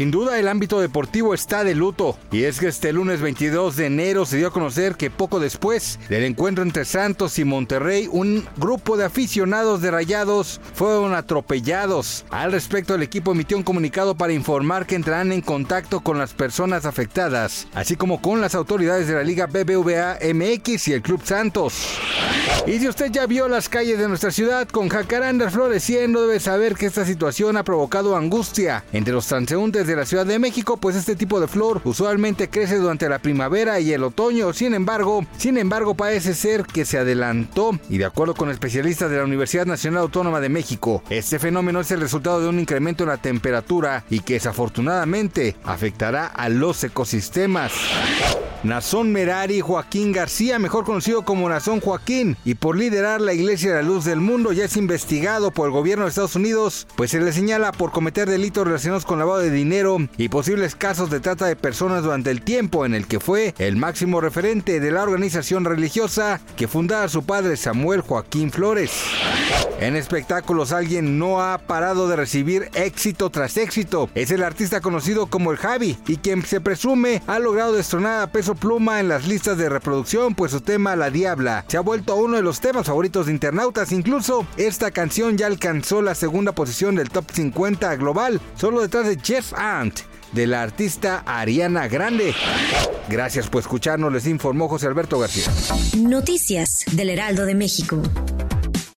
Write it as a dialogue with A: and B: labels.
A: Sin duda el ámbito deportivo está de luto y es que este lunes 22 de enero se dio a conocer que poco después del encuentro entre Santos y Monterrey un grupo de aficionados de Rayados fueron atropellados. Al respecto el equipo emitió un comunicado para informar que entrarán en contacto con las personas afectadas, así como con las autoridades de la Liga BBVA MX y el Club Santos. Y si usted ya vio las calles de nuestra ciudad con jacarandas floreciendo, debe saber que esta situación ha provocado angustia entre los transeúntes de la Ciudad de México, pues este tipo de flor usualmente crece durante la primavera y el otoño. Sin embargo, sin embargo parece ser que se adelantó y de acuerdo con especialistas de la Universidad Nacional Autónoma de México, este fenómeno es el resultado de un incremento en la temperatura y que desafortunadamente afectará a los ecosistemas. Nazón Merari Joaquín García, mejor conocido como Nazón Joaquín, y por liderar la Iglesia de la Luz del Mundo, ya es investigado por el gobierno de Estados Unidos, pues se le señala por cometer delitos relacionados con lavado de dinero y posibles casos de trata de personas durante el tiempo en el que fue el máximo referente de la organización religiosa que fundaba su padre Samuel Joaquín Flores. En espectáculos alguien no ha parado de recibir éxito tras éxito. Es el artista conocido como el Javi y quien se presume ha logrado destronar a peso pluma en las listas de reproducción, pues su tema La Diabla se ha vuelto uno de los temas favoritos de internautas. Incluso esta canción ya alcanzó la segunda posición del top 50 global, solo detrás de Jeff Ant de la artista Ariana Grande. Gracias por escucharnos, les informó José Alberto García.
B: Noticias del Heraldo de México.